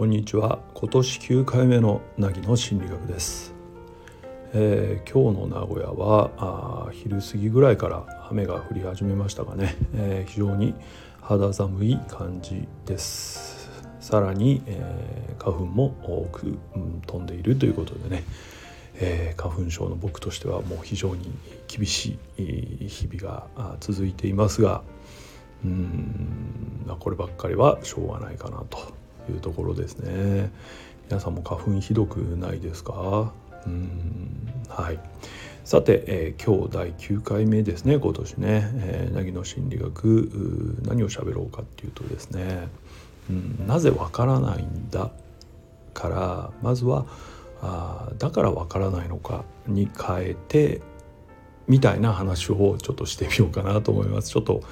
こんにちは。今年9回目の凪の心理学です、えー、今日の名古屋はあ昼過ぎぐらいから雨が降り始めましたがね、えー、非常に肌寒い感じです。さらに、えー、花粉も多く、うん、飛んでいるということでね、えー、花粉症の僕としてはもう非常に厳しい日々が続いていますがうんこればっかりはしょうがないかなと。いうところですね。皆さんも花粉ひどくないですか？うんはい。さて、えー、今日第9回目ですね今年ね、えー、凪の心理学何を喋ろうかっていうとですね、うん、なぜわからないんだからまずはあだからわからないのかに変えてみたいな話をちょっとしてみようかなと思います。ちょっと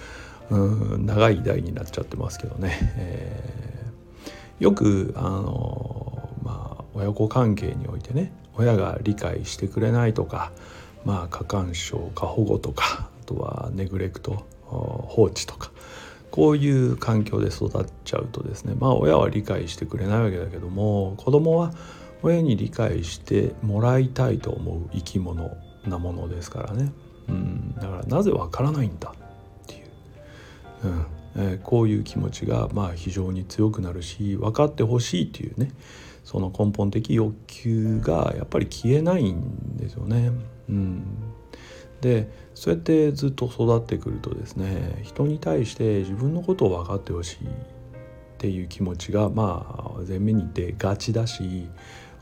うん長い題になっちゃってますけどね、えー、よくあのまあ親子関係においてね親が理解してくれないとかまあ過干渉過保護とかあとはネグレクト放置とかこういう環境で育っちゃうとですねまあ親は理解してくれないわけだけども子供は親に理解してもらいたいと思う生き物なものですからね、うん、だからなぜわからないんだっていう。うん。え、こういう気持ちがまあ非常に強くなるし分かってほしいっていうねその根本的欲求がやっぱり消えないんですよね。うん、でそうやってずっと育ってくるとですね人に対して自分のことを分かってほしいっていう気持ちがまあ前面に出がちだし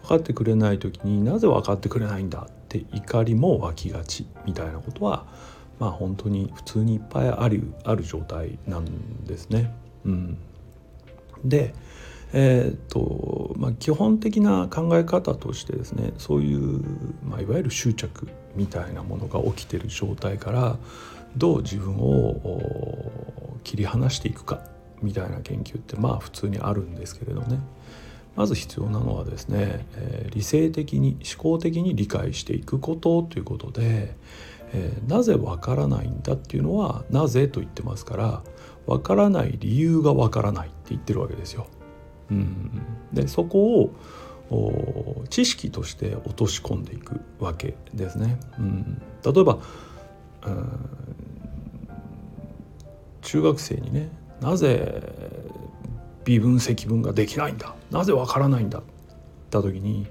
分かってくれない時になぜ分かってくれないんだって怒りも湧きがちみたいなことはまあ本当に普通にいっぱいあるある状態なんですね。うん、でえーとまあ、基本的な考え方としてですねそういう、まあ、いわゆる執着みたいなものが起きてる状態からどう自分を切り離していくかみたいな研究ってまあ普通にあるんですけれどねまず必要なのはですね、えー、理性的に思考的に理解していくことということで、えー、なぜわからないんだっていうのはなぜと言ってますからわからない理由がわからないって言ってるわけですよ。うん、でそこを知識として落とし込んでいくわけですね。うん、例えば、うん、中学生にねなぜ微分積分ができないんだ？なぜわからないんだ？った時に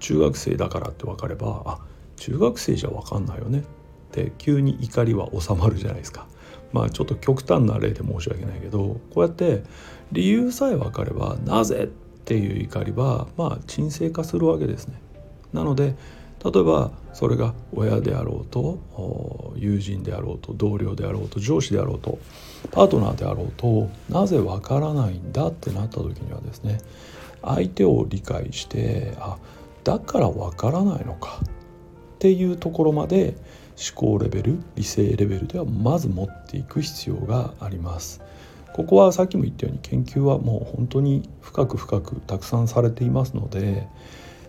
中学生だからって分かればあ中学生じゃ分かんないよね。って急に怒りは収まるじゃないですか。まあちょっと極端な例で申し訳ないけどこうやって理由さえ分かればなぜっていう怒りはまあ沈静化するわけですね。なので例えばそれが親であろうと友人であろうと同僚であろうと上司であろうとパートナーであろうとなぜわからないんだってなった時にはですね相手を理解してあだからわからないのかっていうところまで思考レベル理性レベルではまず持っていく必要があります。ここはさっきも言ったように研究はもう本当に深く深くたくさんされていますので、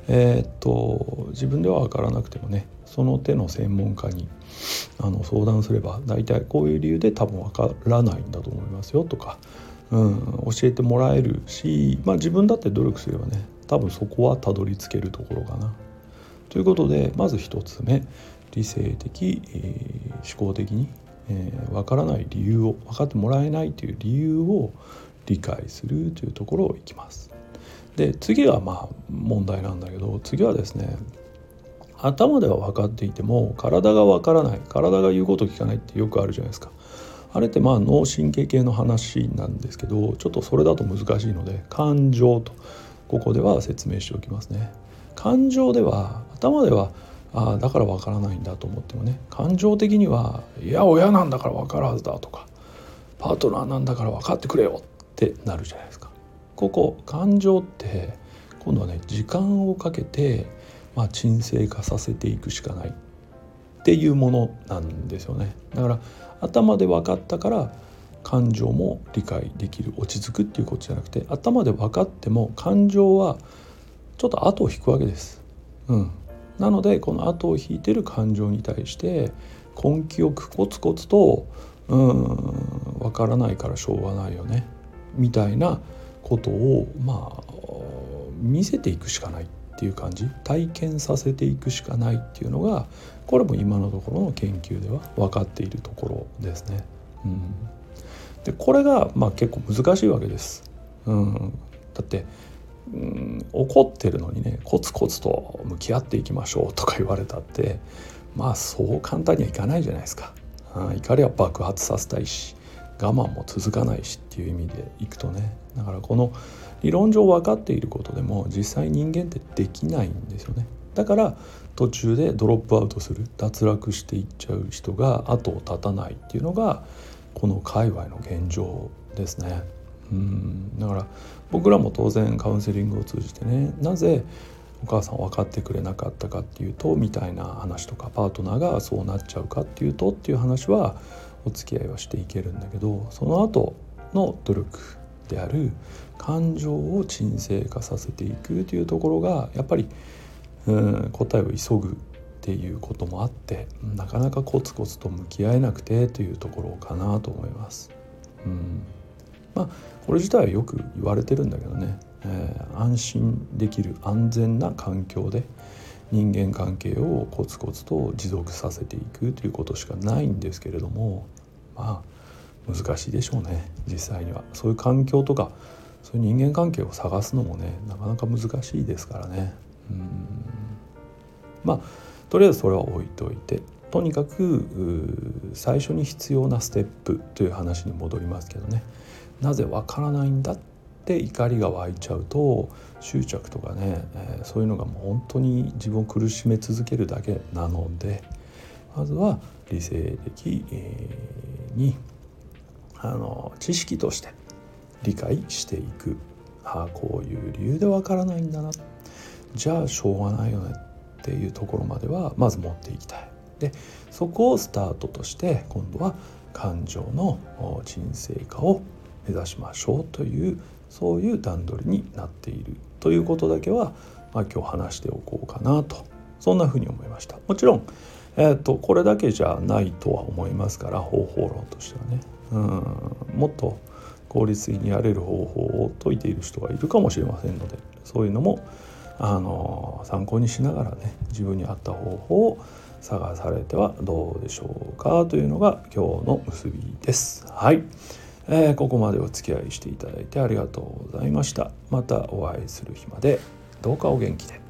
えー、っと自分では分からなくてもねその手の専門家にあの相談すれば大体こういう理由で多分分からないんだと思いますよとか、うん、教えてもらえるし、まあ、自分だって努力すればね多分そこはたどり着けるところかな。ということでまず1つ目理性的、えー、思考的に、えー、分からない理由を分かってもらえないという理由を理解するというところをいきます。で次はまあ問題なんだけど次はですね頭では分かっていても体が分からない体が言うこと聞かないってよくあるじゃないですか。あれってまあ脳神経系の話なんですけどちょっとそれだと難しいので感情とここでは説明しておきますね。感情では頭ではああだから分からないんだと思ってもね感情的にはいや親なんだから分かるはずだとかパートナーなんだから分かってくれよってなるじゃないですか。ここ感情って今度はね時間をかけて、まあ、沈静化させていくしかないっていうものなんですよね。だから頭で分かったから感情も理解できる落ち着くっていうことじゃなくて頭で分かっても感情はちょっと後を引くわけです。うん、なのでこの後を引いてる感情に対して根気よくコツコツとうん分からないからしょうがないよねみたいなことをまあ見せていくしかないっていう感じ体験させていくしかないっていうのがこれも今のところの研究では分かっているところですね。うん、でこれがまあ結構難しいわけです。うん、だってうん、怒ってるのにねコツコツと向き合っていきましょうとか言われたってまあそう簡単にはいかないじゃないですか、うん、怒りは爆発させたいし我慢も続かないしっていう意味でいくとねだからこの理論上分かっていることでも実際人間ってできないんですよねだから途中でドロップアウトする脱落していっちゃう人が後を絶たないっていうのがこの界隈の現状ですね。うんだから僕らも当然カウンセリングを通じてねなぜお母さん分かってくれなかったかっていうとみたいな話とかパートナーがそうなっちゃうかっていうとっていう話はお付き合いはしていけるんだけどその後の努力である感情を沈静化させていくというところがやっぱりうん答えを急ぐっていうこともあってなかなかコツコツと向き合えなくてというところかなと思います。うんまあこれ自体はよく言われてるんだけどね、えー、安心できる安全な環境で人間関係をコツコツと持続させていくということしかないんですけれどもまあ難しいでしょうね。実際には。そういう環境とかそういう人間関係を探すのもねなかなか難しいですからね。うん。まあとりあえずそれは置いといてとにかく最初に必要なステップという話に戻りますけどね。なぜわからないんだって怒りが湧いちゃうと執着とかね、えー、そういうのがもう本当に自分を苦しめ続けるだけなのでまずは理性的、にあの知識として理解していくああこういう理由でわからないんだなじゃあしょうがないよねっていうところまではまず持っていきたい。でそこをスタートとして今度は感情の沈静化を目指しましょうというそういう段取りになっているということだけは、まあ、今日話しておこうかなとそんなふうに思いましたもちろん、えーと、これだけじゃないとは思いますから方法論としてはねうんもっと効率的にやれる方法を解いている人がいるかもしれませんのでそういうのもあの参考にしながらね自分に合った方法を探されてはどうでしょうかというのが今日の結びです。はい。えー、ここまでお付き合いしていただいてありがとうございました。またお会いする日までどうかお元気で。